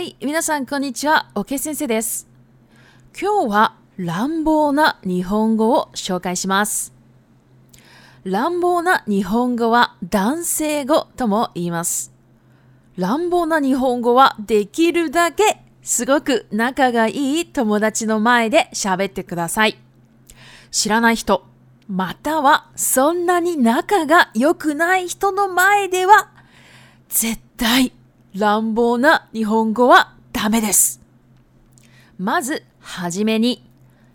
はい皆さんこんにちはおけ先生です今日は乱暴な日本語を紹介します乱暴な日本語は男性語とも言います乱暴な日本語はできるだけすごく仲がいい友達の前で喋ってください知らない人またはそんなに仲が良くない人の前では絶対乱暴な日本語はダメです。まず、はじめに、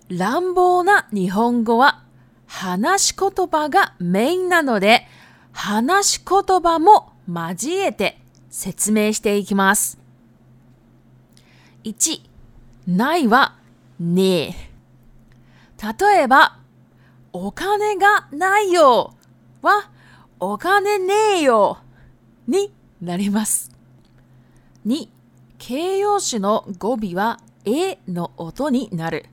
乱暴な日本語は話し言葉がメインなので、話し言葉も交えて説明していきます。1、ないはねえ。例えば、お金がないよは、お金ねえよになります。2形容詞の語尾は「え」の音になる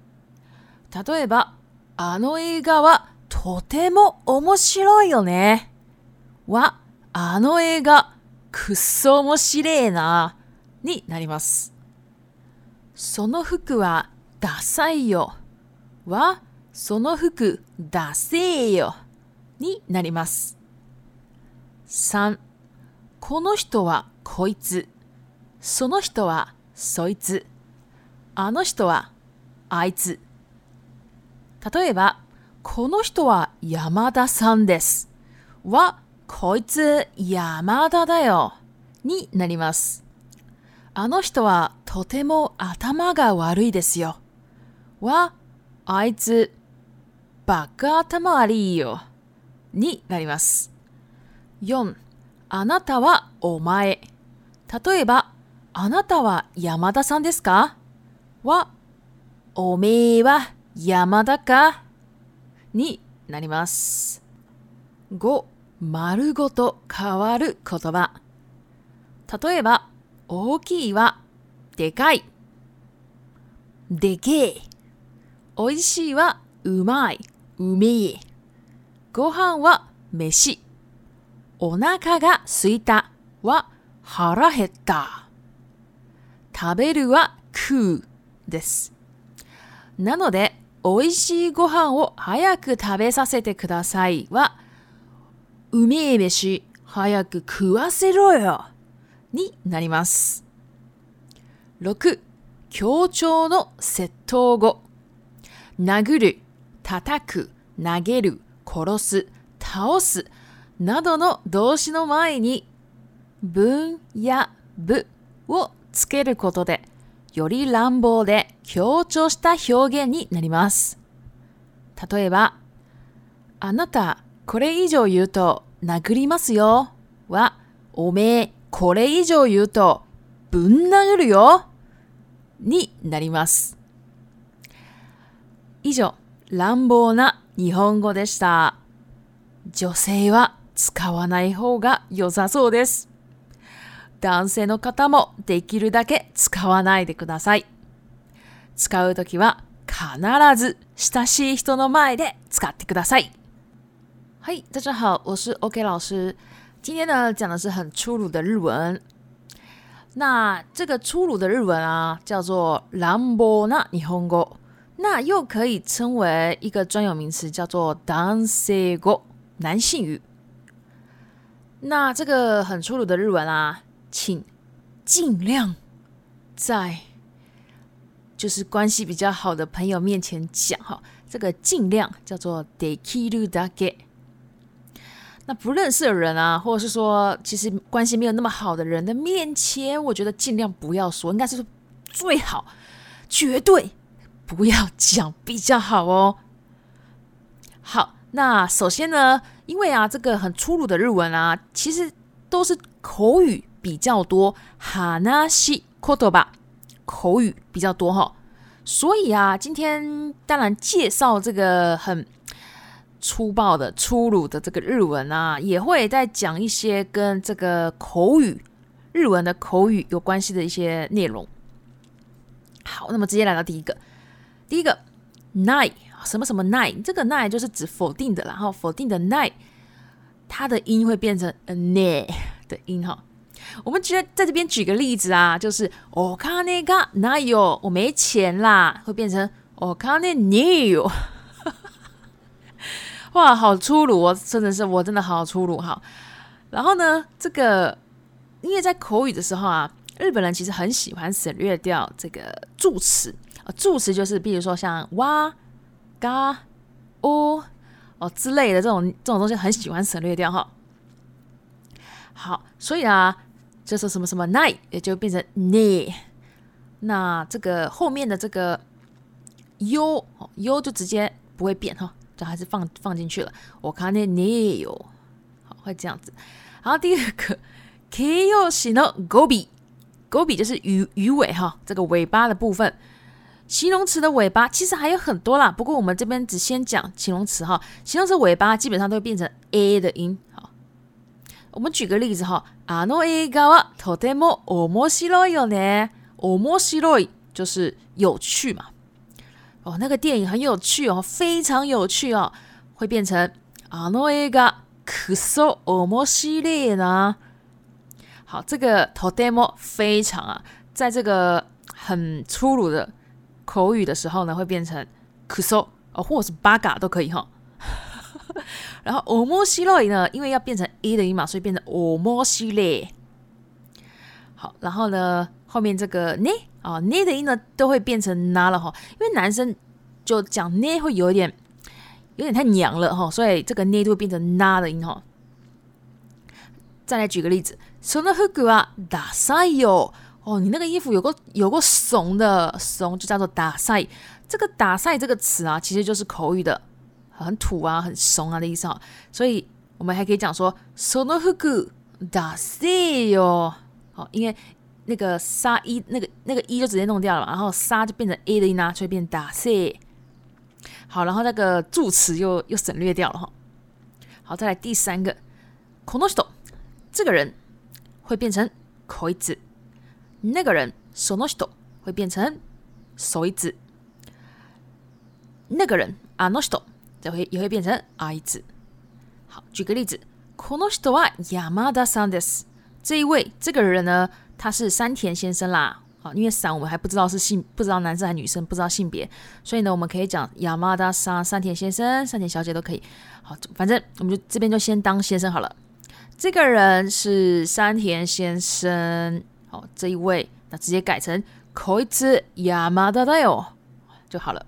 例えば「あの映画はとても面白いよね」は「あの映画くっそ面白えな」になりますその服は「ダサいよ」は「その服ダセえよ」になります3この人はこいつその人はそいつ。あの人はあいつ。例えば、この人は山田さんです。は、こいつ山田だよ。になります。あの人はとても頭が悪いですよ。は、あいつ、バカ頭悪いよ。になります。4、あなたはお前。例えば、あなたは山田さんですかは、おめえは山田かになります。5、丸ごと変わる言葉。例えば、大きいは、でかい。でけえ。おいしいは、うまい。うめえ。ご飯は、飯。お腹がすいたは、腹減った。食べるは食うです。なので、美味しいご飯を早く食べさせてくださいは、うめえ飯早く食わせろよになります。6、協調の窃盗語。殴る、叩く、投げる、殺す、倒すなどの動詞の前に、分や部をつけることで、より乱暴で強調した表現になります。例えば、あなた、これ以上言うと殴りますよは、おめえ、これ以上言うとぶん殴るよになります。以上、乱暴な日本語でした。女性は使わない方が良さそうです。男性の方もできるだけ使わないでください。使うときは必ず親しい人の前で使ってください。嗨，大家好，我是 OK 老师。今天呢讲的是很粗鲁的日文。那这个粗鲁的日文啊，叫做兰博那日本語。那又可以称为一个专有名词，叫做男性語，男性语。那这个很粗鲁的日文啊，请尽量在就是关系比较好的朋友面前讲哈，这个尽量叫做 “deki do dake”。那不认识的人啊，或者是说其实关系没有那么好的人的面前，我觉得尽量不要说，应该是最好绝对不要讲比较好哦。好，那首先呢，因为啊，这个很粗鲁的日文啊，其实都是口语。比较多，哈那西口头吧，口语比较多哈。所以啊，今天当然介绍这个很粗暴的、粗鲁的这个日文啊，也会在讲一些跟这个口语日文的口语有关系的一些内容。好，那么直接来到第一个，第一个 n i n e 什么什么 nine，这个 nine 就是指否定的，然后否定的 nine，它的音会变成 a ne 的音哈。我们得在这边举个例子啊，就是哦，看那个哪有我没钱啦，会变成哦看那你有，哇，好粗鲁哦，真的是，我真的好粗鲁哈。然后呢，这个因为在口语的时候啊，日本人其实很喜欢省略掉这个助词啊，助词就是比如说像哇、嘎、哦、哦之类的这种这种东西，很喜欢省略掉哈。好，所以啊。就是什么什么 night，也就变成你。那这个后面的这个 u u 就直接不会变哈，就还是放放进去了。我看那你 u 好会这样子。好，第二个 kyo shi no gobi gobi 就是鱼鱼尾哈，这个尾巴的部分形容词的尾巴其实还有很多啦。不过我们这边只先讲形容词哈，形容词尾巴基本上都会变成 a 的音。我们举个例子哈，あの映画とても面白いよね。面白い就是有趣嘛。哦，那个电影很有趣哦，非常有趣哦，会变成あの映画可 so 面白い呢。好，这个とても非常啊，在这个很粗鲁的口语的时候呢，会变成可 s 哦，或是バガ都可以哈。然后 o m o s i 呢，因为要变成 e 的音嘛，所以变成 o m o s i 好，然后呢，后面这个 ne 啊 ne 的音呢，都会变成 na 了哈，因为男生就讲 ne 会有一点有点太娘了哈，所以这个 ne 会变成 na 的音哈。再来举个例子，sono h a k 哦，你那个衣服有个有个怂的怂，就叫做打赛。这个打赛这个词啊，其实就是口语的。很土啊，很怂啊的意思哦。所以我们还可以讲说 “sono huku 好，因为那个“沙一”那个那个“一”就直接弄掉了，然后“沙”就变成 “a” 的音啊，所以变 “da 好，然后那个助词又又省略掉了哈。好，再来第三个 “konosito”，这个人会变成 “koi z 那个人 “sono h t o 会变成 “soi z 那个人 “ano h t o 就会也会变成 I 子。好，举个例子，Kono shi to ai Yamada san des。这一位，这个人呢，他是山田先生啦。好，因为伞我们还不知道是性，不知道男生还是女生，不知道性别，所以呢，我们可以讲 Yamada san 山田先生、山田小姐都可以。好，反正我们就这边就先当先生好了。这个人是山田先生。好，这一位，那直接改成 Koi to Yamada de 就好了。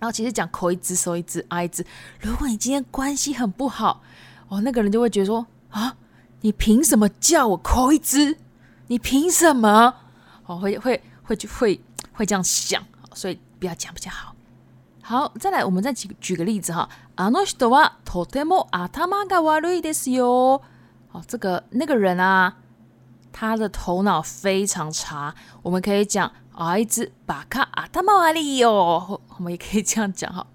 然后其实讲口一支，手一支，挨一支。如果你今天关系很不好，哦，那个人就会觉得说啊，你凭什么叫我口一支？你凭什么？哦，会会会就会会这样想，所以不要讲比较好。好，再来，我们再举举个例子哈。阿诺人はとても莫阿他いですよ。哦，是哟。好，这个那个人啊，他的头脑非常差，我们可以讲。啊，一只バ卡阿たまありよ，我们也可以这样讲哈，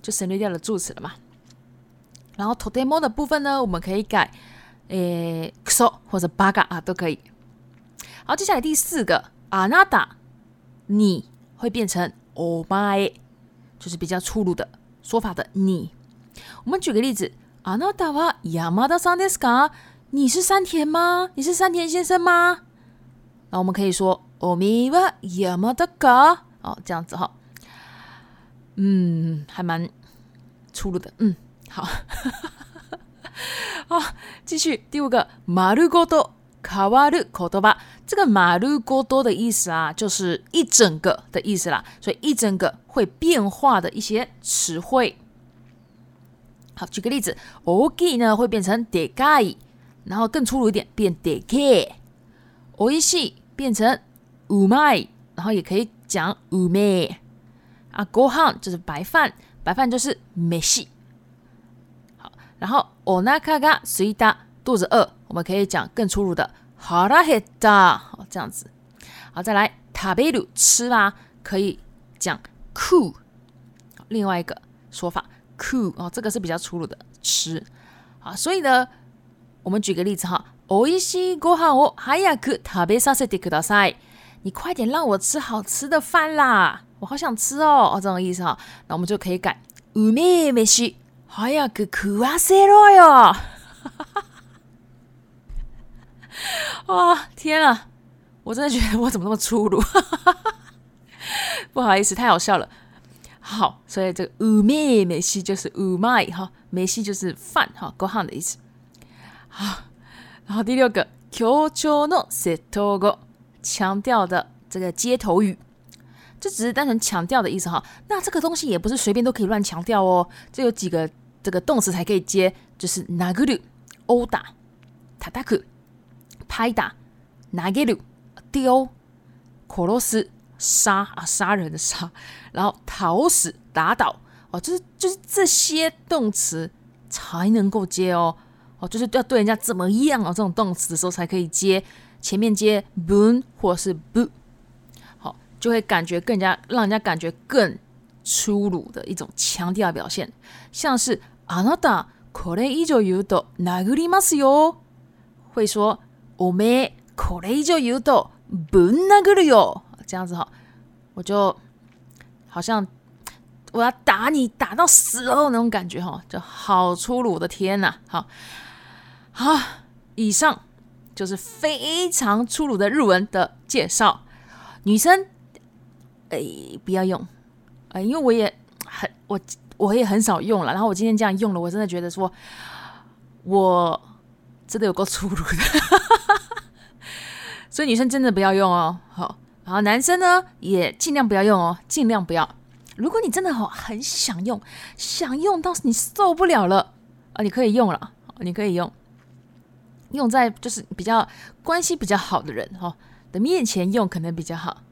就省略掉了助词了嘛。然后 today m モ的部分呢，我们可以改诶、そう或者バカ啊都可以。好，接下来第四个、あなた，你会变成おまえ，就是比较粗鲁的说法的你。我们举个例子、あなたは山田ですか？你是山田吗？你是山田先生吗？那我们可以说。オミワヤマダカ，哦，这样子哈，嗯，还蛮粗鲁的，嗯，好，好，继续第五个マルゴ多カワルコトバ，这个马路过多的意思啊，就是一整个的意思啦，所以一整个会变化的一些词汇。好，举个例子，オギ呢会变成デガイ，然后更粗鲁一点变デケ，オイシ变成。u m i 然后也可以讲 umei 啊，ご飯就是白饭，白饭就是没戏。好，然后おなかがすいた，肚子饿，我们可以讲更粗鲁的、好啦，嘿哒，好这样子。好，再来食べ u 吃啦，可以讲 ku，另外一个说法 ku 哦，这个是比较粗鲁的吃。啊，所以呢，我们举个例子哈，おいしいご飯を早く食べさせてください。你快点让我吃好吃的饭啦！我好想吃哦，哦，这种意思哈。那我们就可以改 ume 梅西，还要 go u a s e r o 哇，天啊！我真的觉得我怎么那么粗鲁？不好意思，太好笑了。好，所以这个 ume 梅就是 ume 哈，梅西就是饭哈，go hand 的意思。好，第六个，協調的接頭語。强调的这个接头语，这只是单纯强调的意思哈。那这个东西也不是随便都可以乱强调哦。这有几个这个动词才可以接，就是 naguru 欧打 t a t a k u 拍打，naguru 掉，koros 杀啊杀人的杀，然后逃死打倒哦，就是就是这些动词才能够接哦哦，就是要对人家怎么样哦，这种动词的时候才可以接。前面接 b o o n 或是 “boo”，好，就会感觉更加让人家感觉更粗鲁的一种强调表现，像是“あなたこれ以上言うと殴りますよ”，会说“おめこれ以上言うと b o 殴るよ”，这样子哈，我就好像我要打你打到死哦那种感觉哈，就好粗鲁的天呐！好，好，以上。就是非常粗鲁的日文的介绍，女生哎不要用啊，因为我也很我我也很少用了。然后我今天这样用了，我真的觉得说，我真的有够粗鲁的，所以女生真的不要用哦。好，然后男生呢也尽量不要用哦，尽量不要。如果你真的哦很想用，想用到你受不了了啊，你可以用了，你可以用。用在就是比较关系比较好的人哈的面前用可能比较好。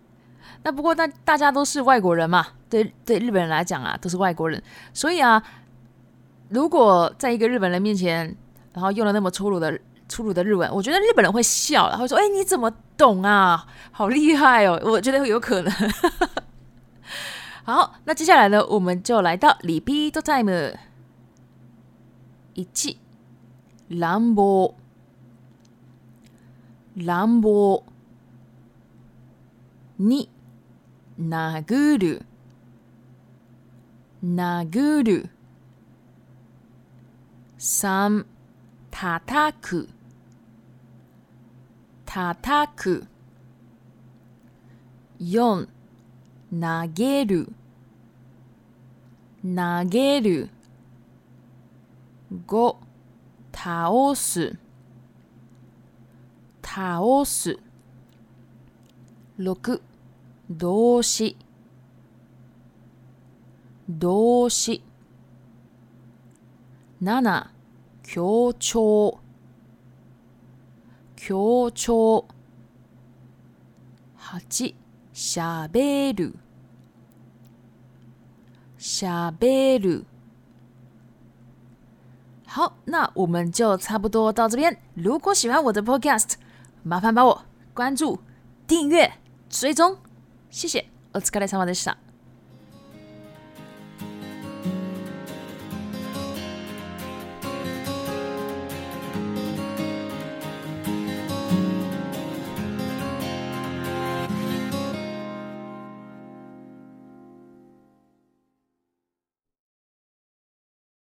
那不过大大家都是外国人嘛，对对日本人来讲啊都是外国人，所以啊，如果在一个日本人面前，然后用了那么粗鲁的粗鲁的日文，我觉得日本人会笑，然后说：“哎，你怎么懂啊？好厉害哦！”我觉得有可能。好，那接下来呢，我们就来到 Repeat Time 一乱暴。乱暴二。殴る殴る三叩く叩く四投げる投げる五倒す倒す。六、動詞。動詞。七、強調。強調。八、しる。喋る。好，那我们就差不多到这边。如果喜欢我的 Podcast，麻烦帮我关注、订阅、追踪，谢谢。我只れ来长发的